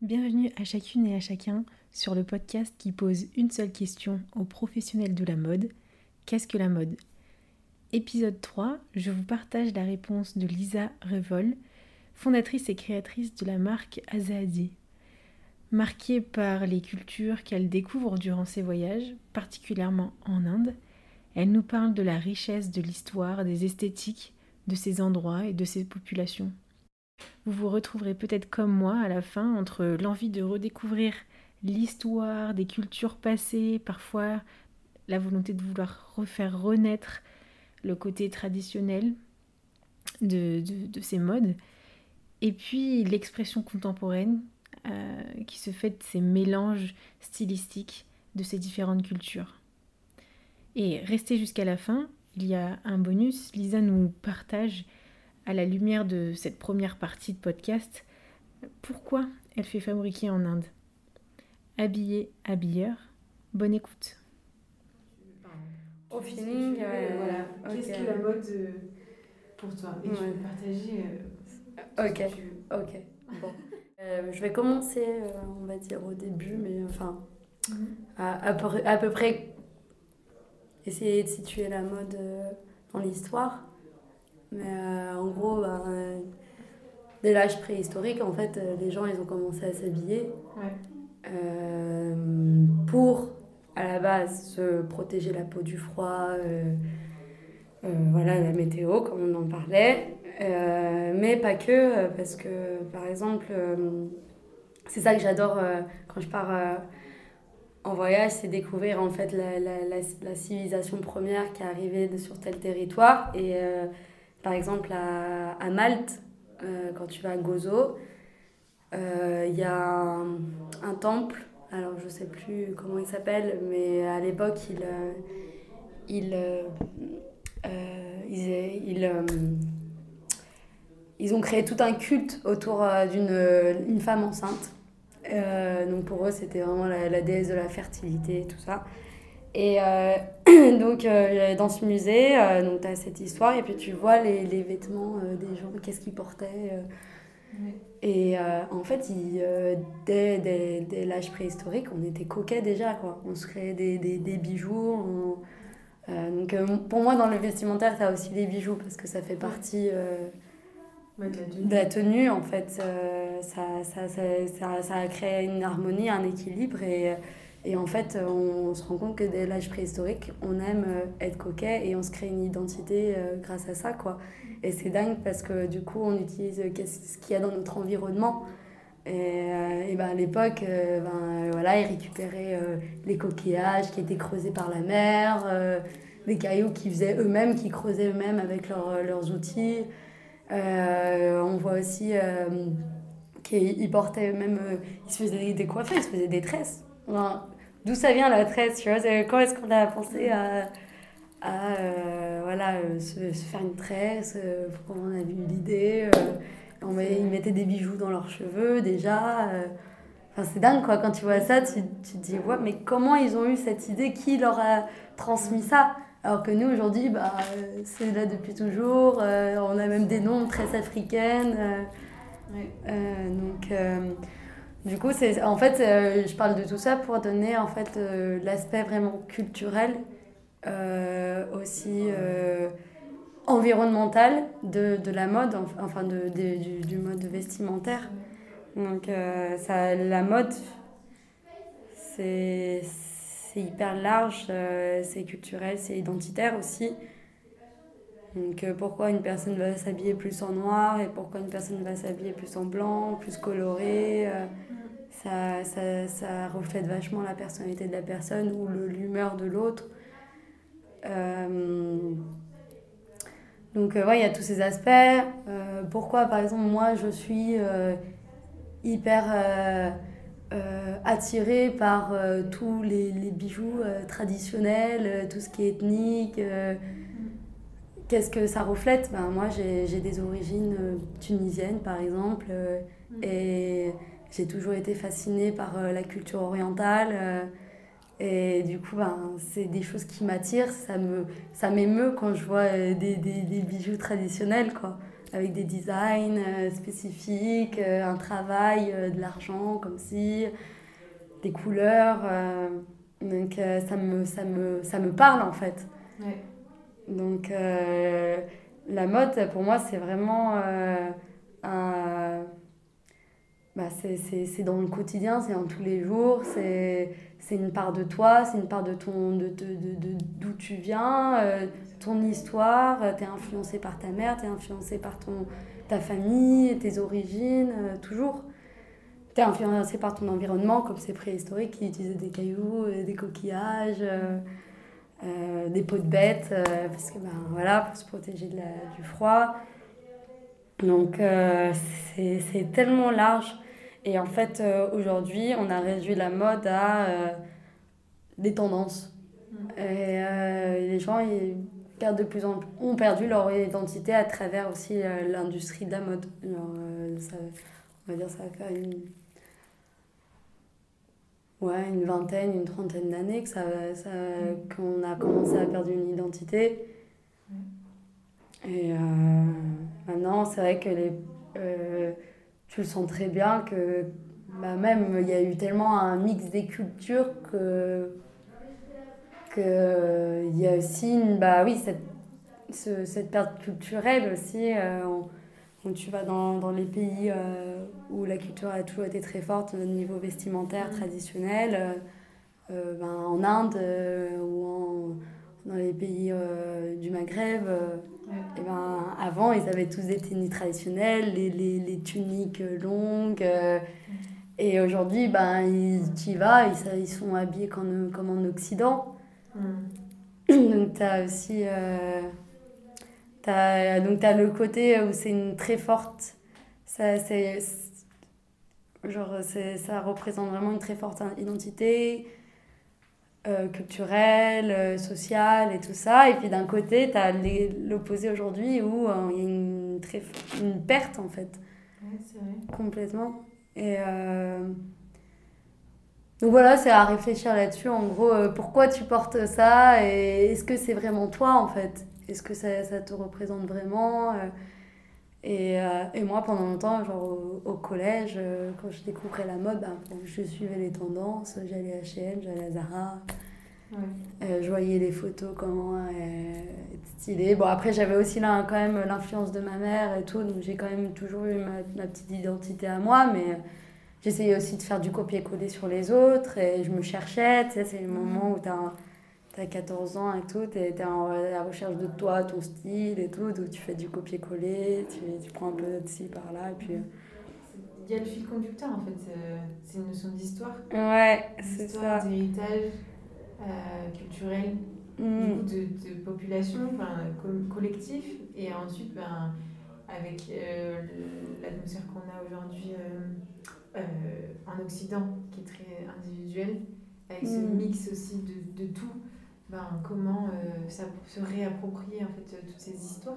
Bienvenue à chacune et à chacun sur le podcast qui pose une seule question aux professionnels de la mode. Qu'est-ce que la mode? Épisode 3, je vous partage la réponse de Lisa Revol, fondatrice et créatrice de la marque Azadi. Marquée par les cultures qu'elle découvre durant ses voyages, particulièrement en Inde, elle nous parle de la richesse de l'histoire, des esthétiques de ces endroits et de ces populations. Vous vous retrouverez peut-être comme moi à la fin entre l'envie de redécouvrir l'histoire des cultures passées, parfois la volonté de vouloir refaire renaître le côté traditionnel de, ces modes, et puis l'expression contemporaine euh, qui se fait de ces mélanges stylistiques de ces différentes cultures. Et restez jusqu'à la fin, il y a un bonus, Lisa nous partage à la lumière de cette première partie de podcast, pourquoi elle fait fabriquer en Inde? Habillé, habilleur, bonne écoute. Au feeling, euh, voilà. Qu'est-ce que la mode euh, pour toi? Et tu veux partager euh, Ok, ok. Bon. je vais commencer, on va dire au début, mais enfin, mhm. à, à, peu près essayer de situer la mode dans l'histoire. Mais euh, en gros, bah, euh, dès l'âge préhistorique, en fait, euh, les gens, ils ont commencé à s'habiller pour, à la base, se protéger la peau du froid, voilà, la météo, comme on en parlait. mais pas que, parce que, par exemple, c'est ça que j'adore quand je pars en voyage, c'est découvrir en fait la, la, la, civilisation première qui est arrivée sur tel territoire. Et par exemple, à, Malte, euh, quand tu vas à Gozo, euh, il y a un, temple, alors je sais plus comment il s'appelle, mais à l'époque, il, euh, il, ils, ont créé tout un culte autour d'une une femme enceinte. donc pour eux, c'était vraiment la, la, déesse de la fertilité et tout ça. Et euh, donc, euh, dans ce musée, euh, donc tu as cette histoire et puis tu vois les, les vêtements des gens, qu'est-ce qu'ils portaient. Et en fait, dès, dès, dès l'âge préhistorique, on était coquets déjà. Quoi. On se créait des, des, des bijoux. donc, pour moi, dans le vestimentaire, tu as aussi les bijoux parce que ça fait partie. de la tenue, en fait, ça, ça, ça, ça, ça a créé une harmonie, un équilibre et et en fait, on, se rend compte que dès l'âge préhistorique, on aime euh, être coquet et on se crée une identité euh, grâce à ça, quoi. Et c'est dingue parce que du coup, on utilise euh, ce qu'il y a dans notre environnement. Et, et ben, à l'époque, ben, voilà, ils récupéraient les coquillages qui étaient creusés par la mer, les cailloux qu'ils faisaient eux-mêmes, qu'ils creusaient eux-mêmes avec leurs outils. on voit aussi qu'ils portaient eux-mêmes, ils se faisaient des coiffures, ils se faisaient des tresses. D'où ça vient la tresse, tu vois Quand est-ce qu'on a pensé à, à euh, voilà, euh, se, se, faire une tresse euh, Pourquoi on a eu l'idée on met, Ils mettaient des bijoux dans leurs cheveux déjà. Enfin, c'est dingue, quoi. Quand tu vois ça, tu, tu te dis, ouais, mais comment ils ont eu cette idée Qui leur a transmis ça? Alors que nous, aujourd'hui, bah, c'est là depuis toujours. on a même des noms très africaines. donc, du coup, c'est, en fait, euh, je parle de tout ça pour donner en fait euh, l'aspect vraiment culturel, euh, aussi environnemental de, de, la mode, enfin de, du, du, mode vestimentaire. Donc, ça, la mode, c'est hyper large, c'est culturel, c'est identitaire aussi. Donc pourquoi une personne va s'habiller plus en noir et pourquoi une personne va s'habiller plus en blanc, plus coloré ça, ça, ça, reflète vachement la personnalité de la personne ou l'humeur de l'autre. Euh, donc, euh, il y a tous ces aspects. Euh, pourquoi, par exemple, moi, je suis hyper attirée par tous les, les bijoux traditionnels, tout ce qui est ethnique Qu'est-ce que ça reflète? Ben, Moi, j'ai des origines tunisiennes, par exemple, et j'ai toujours été fascinée par euh, la culture orientale. Euh, et du coup, ben, c'est des choses qui m'attirent. Ça me ça m'émeut quand je vois euh, des, des, des, bijoux traditionnels. Quoi. avec des designs spécifiques, un travail, de l'argent, comme si, des couleurs. donc ça, me, ça, me, ça me parle en fait. Donc la mode, pour moi, c'est vraiment un bah, c'est dans le quotidien, c'est dans tous les jours, c'est une part de toi, c'est une part de ton de, de, d'où tu viens, euh, ton histoire, tu es influencé par ta mère, tu es influencé par ton, ta famille, tes origines, euh, toujours. Tu es influencé par ton environnement, comme c'est préhistorique, qui utilisaient des cailloux, euh, des coquillages, des peaux de bêtes, parce que ben, voilà, pour se protéger de la, du froid. Donc c'est tellement large. Et en fait, euh, aujourd'hui, on a réduit la mode à euh, des tendances. Mm. Et euh, les gens ils de plus en plus, ont perdu leur identité à travers aussi l'industrie de la mode. ça, on va dire ça va faire une, ouais, une vingtaine, une trentaine d'années que ça, ça, mm. qu'on a commencé à perdre une identité. Mm. Et maintenant, c'est vrai que les tu le sens très bien que bah, même il y a eu tellement un mix des cultures que qu'il y a aussi une, bah oui cette, ce, cette perte culturelle aussi euh, où tu vas dans, dans les pays euh, où la culture a toujours été très forte au niveau vestimentaire traditionnel euh, euh ben, en Inde ou en, dans les pays du Maghreb et ben, avant, ils avaient tous des tenues traditionnelles, les, les, les tuniques longues. Euh, et aujourd'hui, ben, tu y vas, ils, ils sont habillés comme, comme en Occident. Mm. Donc, tu as aussi. Euh, as, donc, tu as le côté où c'est une très forte. Ça, c'est, genre, ça représente vraiment une très forte identité euh, culturelle, euh, sociale et tout ça. Et puis d'un côté, tu as l'opposé aujourd'hui où euh, il y a une, très, une perte en fait. Ouais, c'est vrai. Complètement. Et donc voilà, c'est à réfléchir là-dessus. En gros, pourquoi tu portes ça et est-ce que c'est vraiment toi en fait? Est-ce que ça, ça, te représente vraiment et, et, moi, pendant longtemps, genre au, collège, quand je découvrais la mode, ben, je suivais les tendances, j'allais à H&M, j'allais à Zara. Euh, je voyais les photos, comment euh, être stylée. Bon, après, j'avais aussi là, quand même l'influence de ma mère et tout, donc j'ai quand même toujours eu ma, ma petite identité à moi, mais j'essayais aussi de faire du copier-coller sur les autres et je me cherchais. Tu sais, c'est le moment où tu as, as, 14 ans et tout, tu es, en la recherche de toi, ton style et tout, donc tu fais du copier-coller, tu, tu prends un peu de ci par là, et puis. Euh, il y a le fil conducteur en fait, c'est une notion d'histoire. Ouais, c'est ça. D'héritage euh, culturel mm. de, de, population, enfin, collectif, et ensuite ben, avec euh, l'atmosphère qu'on a aujourd'hui euh, en Occident, qui est très individuel, avec ce mm. mix aussi de, de tout, ben, comment ça se réapproprier en fait toutes ces histoires,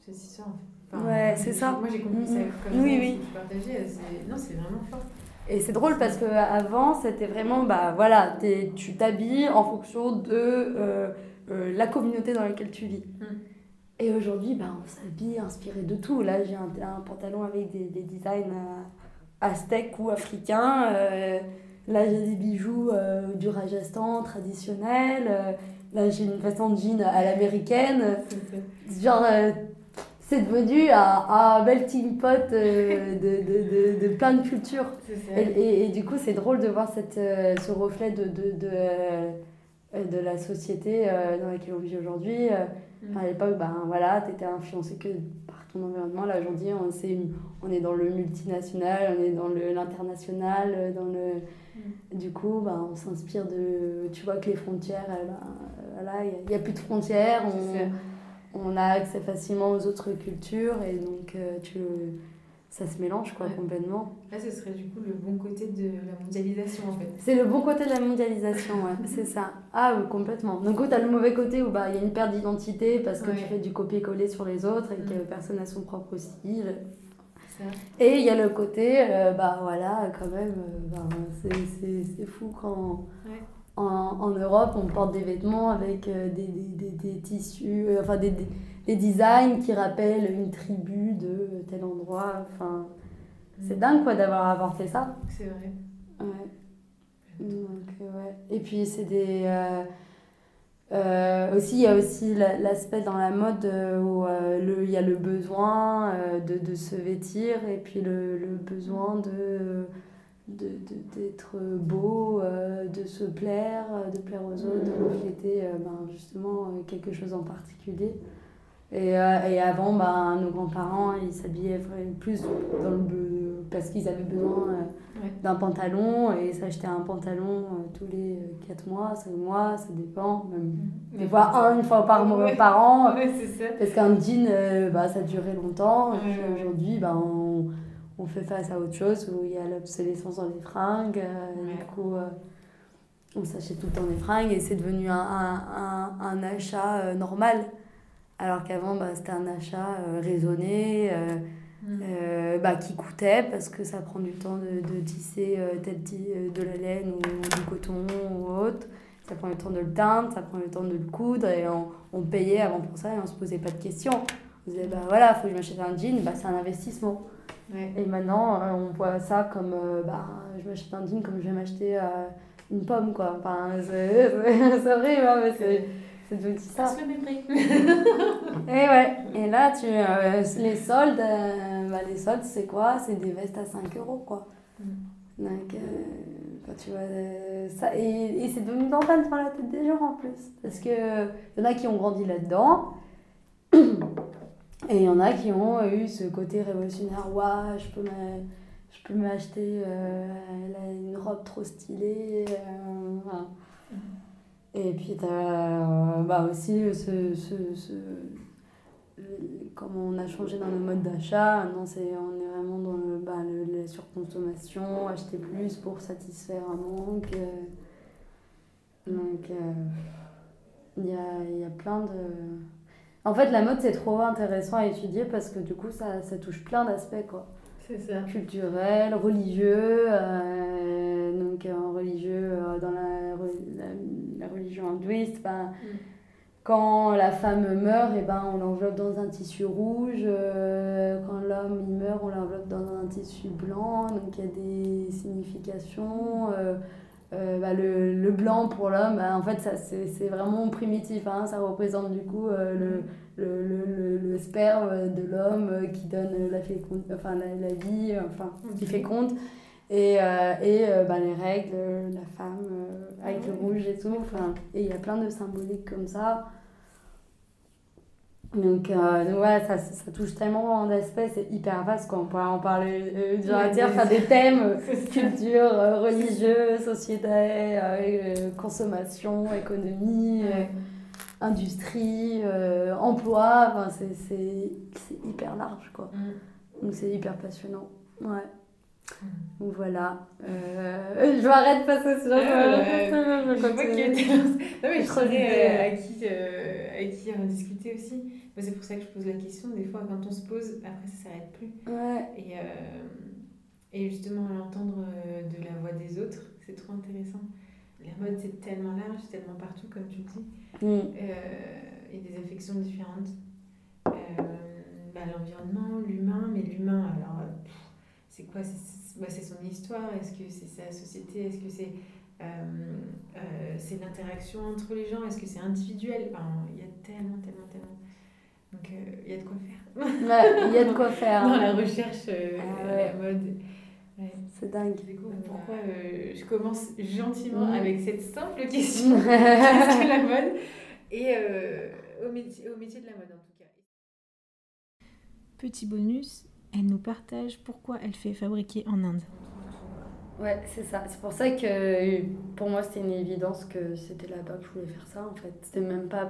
ces histoires en fait. ouais, c'est ça. Moi j'ai compris ça mm. comme oui, ça, oui. non, c'est vraiment fort. Et c'est drôle parce qu'avant, c'était vraiment, bah voilà, tu t'habilles en fonction de euh, euh, la communauté dans laquelle tu vis. Mm. Et aujourd'hui, bah, on s'habille inspiré de tout. Là, j'ai un, un, pantalon avec des, des designs euh, aztèques ou africains. Là, j'ai des bijoux du Rajasthan traditionnel. là, j'ai une façon de jean à l'américaine. Genre, c'est devenu un, melting pot euh, de, de, de, de, plein de cultures. Et, et, du coup, c'est drôle de voir cette, euh, ce reflet de, de, de, euh, de la société dans laquelle on vit aujourd'hui. Mm. À l'époque, ben, voilà, tu étais influencé que par ton environnement. Là, aujourd'hui, on, est on est dans le multinational, on est dans l'international. dans le... Mm. Du coup, ben, on s'inspire de... Tu vois que les frontières, voilà, il n'y a, a, plus de frontières. On, on a accès facilement aux autres cultures et donc euh, tu, ça se mélange quoi, complètement. Là, ce serait du coup le bon côté de la mondialisation en fait. C'est le bon côté de la mondialisation, ouais, c'est ça. Ah oui, complètement. Donc, tu as le mauvais côté où bah, il y a une perte d'identité parce que tu fais du copier-coller sur les autres et que mm. personne n'a son propre style. Et il y a le côté, euh, bah voilà, quand même, euh, bah, c'est fou quand en, Europe, on porte des vêtements avec euh, des, des, des, tissus, euh, enfin des, des, designs qui rappellent une tribu de tel endroit. Enfin, c'est mm. dingue quoi d'avoir apporté ça. C'est vrai. Ouais. Donc, ouais. Et puis c'est des. Aussi, il y a aussi l'aspect dans la mode où il y a le besoin de, se vêtir et puis le, le besoin de d'être beau, euh, de se plaire, euh, de plaire aux autres, de refléter euh, ben, justement quelque chose en particulier. Et, et avant, ben, nos grands-parents, ils s'habillaient plus dans le, parce qu'ils avaient besoin d'un pantalon et s'achetaient un pantalon tous les 4 mois, 5 mois, ça dépend. Même. Des fois, un, une fois par, par an. Parce qu'un jean, bah, ça durait longtemps. Aujourd'hui, ben, on on fait face à autre chose où il y a l'obsolescence dans les fringues. Euh, du coup, euh, on s'achète tout le temps des fringues et c'est devenu un, un, un, achat euh, normal. Alors qu'avant, bah, c'était un achat raisonné, mm. bah, qui coûtait parce que ça prend du temps de, de tisser tel de la laine ou du coton ou autre. Ça prend le temps de le teindre, ça prend le temps de le coudre et on, on payait avant pour ça et on se posait pas de questions. On disait, bah voilà, il faut que je m'achète un jean, bah, c'est un investissement. Et maintenant, euh, on voit ça comme euh, bah, je m'achète un jean comme je vais m'acheter euh, une pomme, quoi. Enfin, c'est horrible, hein, mais c'est. C'est devenu ça. C'est le même prix. et ouais. Et là, tu, les soldes, bah, les soldes, c'est quoi? C'est des vestes à 5 euros, quoi. Mm. Donc, quand tu vois ça. Et, et c'est devenu normal dans la tête des gens en plus. Parce qu'il y en a qui ont grandi là-dedans. Et il y en a qui ont eu ce côté révolutionnaire, ouais, je peux je peux m'acheter euh, une robe trop stylée. Euh, Et puis tu as bah aussi ce, ce, ce, comme on a changé dans le mode d'achat, maintenant c'est, on est vraiment dans le, bah, le, la surconsommation, acheter plus pour satisfaire un manque. Donc il y, a, y a plein de en fait, la mode, c'est trop intéressant à étudier parce que du coup, ça, ça touche plein d'aspects, quoi. C'est ça. Culturel, religieux, euh, donc euh, religieux euh, dans la, la, religion hindouiste. Ben, mm. Quand la femme meurt, et eh ben, on l'enveloppe dans un tissu rouge. quand l'homme il meurt, on l'enveloppe dans un tissu blanc. Donc il y a des significations. Euh, bah, le, le, blanc pour l'homme, bah, en fait, ça, c'est, vraiment primitif. Hein. ça représente du coup euh, le, le, le, le, sperme de l'homme euh, qui donne la, féconde, enfin, la, la vie, enfin, qui féconde. Et, et bah, les règles, la femme avec le rouge et tout. Et il y a plein de symboliques comme ça. Donc, euh, ouais, ça, ça, touche tellement d'aspects, c'est hyper vaste, quoi. On pourrait en parler, euh, dire, dire, faire des thèmes, culture, euh, religieux, société, euh, consommation, économie, industrie, emploi, enfin, c'est hyper large, quoi. Mm. Donc, c'est hyper passionnant, ouais. Donc voilà. Euh, je m'arrête parce que sinon je, je, je continue. Non mais je savais à qui, euh, à qui en discuter aussi c'est pour ça que je pose la question. Des fois, quand on se pose, après, ça s'arrête plus. Et, euh, et justement, l'entendre euh, de la voix des autres, c'est trop intéressant. La mode, c'est tellement large, c'est tellement partout, comme tu le dis. Mm. Euh, et des affections différentes. Bah, l'environnement, l'humain, mais l'humain, alors, c'est quoi? Bah, C'est son histoire Est-ce que c'est sa société Est-ce que c'est. c'est l'interaction entre les gens Est-ce que c'est individuel? Il y a tellement, tellement, tellement donc il euh, y a de quoi faire. Il y a de quoi faire. Dans la recherche, euh, ah la mode. C'est dingue. Du coup, pourquoi euh, je commence gentiment mm. avec cette simple question Qu'est-ce que la mode? Et au, métier, au métier de la mode en tout cas. Petit bonus, elle nous partage pourquoi elle fait fabriquer en Inde. Ouais, c'est ça. C'est pour ça que pour moi, c'était une évidence que c'était là-bas que je voulais faire ça en fait. C'était même pas.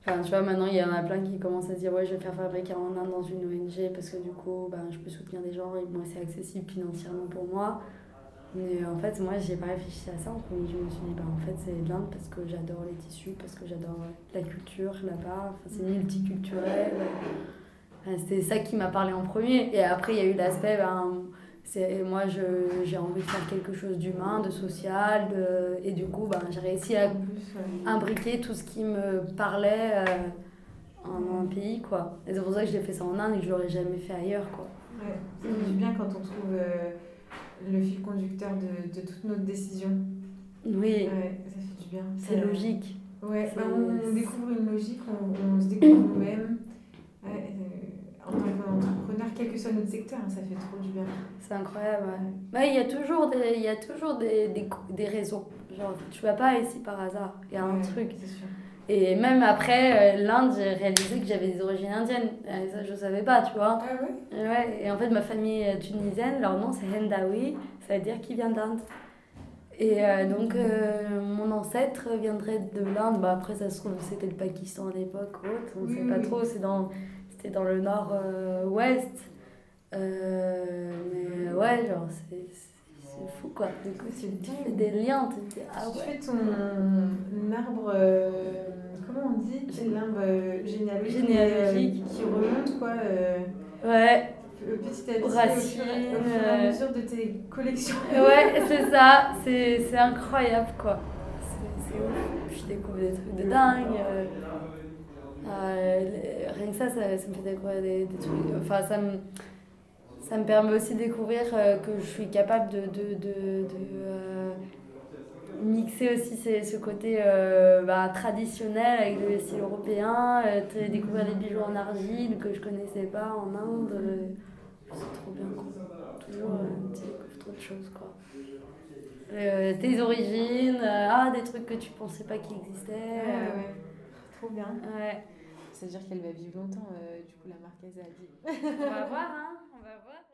Enfin, tu vois, maintenant, il y en a plein qui commencent à se dire, ouais, je vais faire fabriquer en Inde dans une ONG parce que du coup, ben, je peux soutenir des gens et moi, c'est accessible financièrement pour moi. Mais en fait, moi, j'ai pas réfléchi à ça en premier. Je me suis dit, bah, en fait, c'est l'Inde parce que j'adore les tissus, parce que j'adore la culture là-bas. Enfin, c'est multiculturel. C'est ça qui m'a parlé en premier. Et après, il y a eu l'aspect, ben, C'est, moi, je, j'ai envie de faire quelque chose d'humain, de social, de, et du coup, ben, j'ai réussi à imbriquer tout ce qui me parlait euh, en un pays, quoi. Et c'est pour ça que j'ai fait ça en Inde et que je l'aurais jamais fait ailleurs, quoi. Ouais, ça fait du bien quand on trouve euh, le fil conducteur de, de toutes nos décisions. Oui, Ouais, ça fait du bien. c'est logique. Ouais, C'est- bah, on découvre une logique, on, on se découvre nous-mêmes. Ouais, euh, en tant qu'entrepreneur, quel que soit notre secteur, hein, ça fait trop du bien. C'est incroyable, ouais. Il y a toujours des, y a toujours des, des, des raisons. Genre, tu vas pas ici par hasard. Il y a un Ouais, truc. Sûr. Et même après euh, l'Inde, j'ai réalisé que j'avais des origines indiennes. Et ça, je savais pas, tu vois. Ah ouais? Et en fait, ma famille est tunisienne, leur nom c'est Hendawi, ça veut dire qui vient d'Inde. Et euh, donc, euh, mon ancêtre viendrait de l'Inde. Bah, après, ça se trouve, c'était le Pakistan à l'époque ou autre, on ne Oui, sait pas oui. trop. C'est dans, c'était dans le nord-ouest. Euh, mais ouais, genre, c'est, fou quoi. Du coup, C'est tu, tu fais des liens, tu te dis, ah tu ouais. fais ton arbre, euh, comment on dit? L'arbre euh, généalogique, Généalogique. qui remonte quoi, euh, Ouais, petit à petit au Racines, fur, et- au fur et à mesure de tes collections. Ouais, c'est ça, c'est c'est incroyable quoi. C'est c'est ouf. Je découvre des trucs de dingue. euh, les- rien que ça, ça, ça me fait découvrir des, des trucs. Enfin, ça me, ça me permet aussi de découvrir euh, que je suis capable de, de, de, de, euh, mixer aussi ces- ce côté euh, bah, traditionnel avec le style européen, euh, de découvrir les bijoux en argile que je connaissais pas en Inde. euh, c'est trop bien quoi. Toujours, euh, tu découvres trop de choses quoi. Euh, tes origines, euh, ah, des trucs que tu pensais pas qu'ils existaient. Ouais, euh, ouais. Trop bien. ouais. Ça veut dire qu'elle va vivre longtemps, euh, du coup, la marquise a dit. On va voir, hein, on va voir.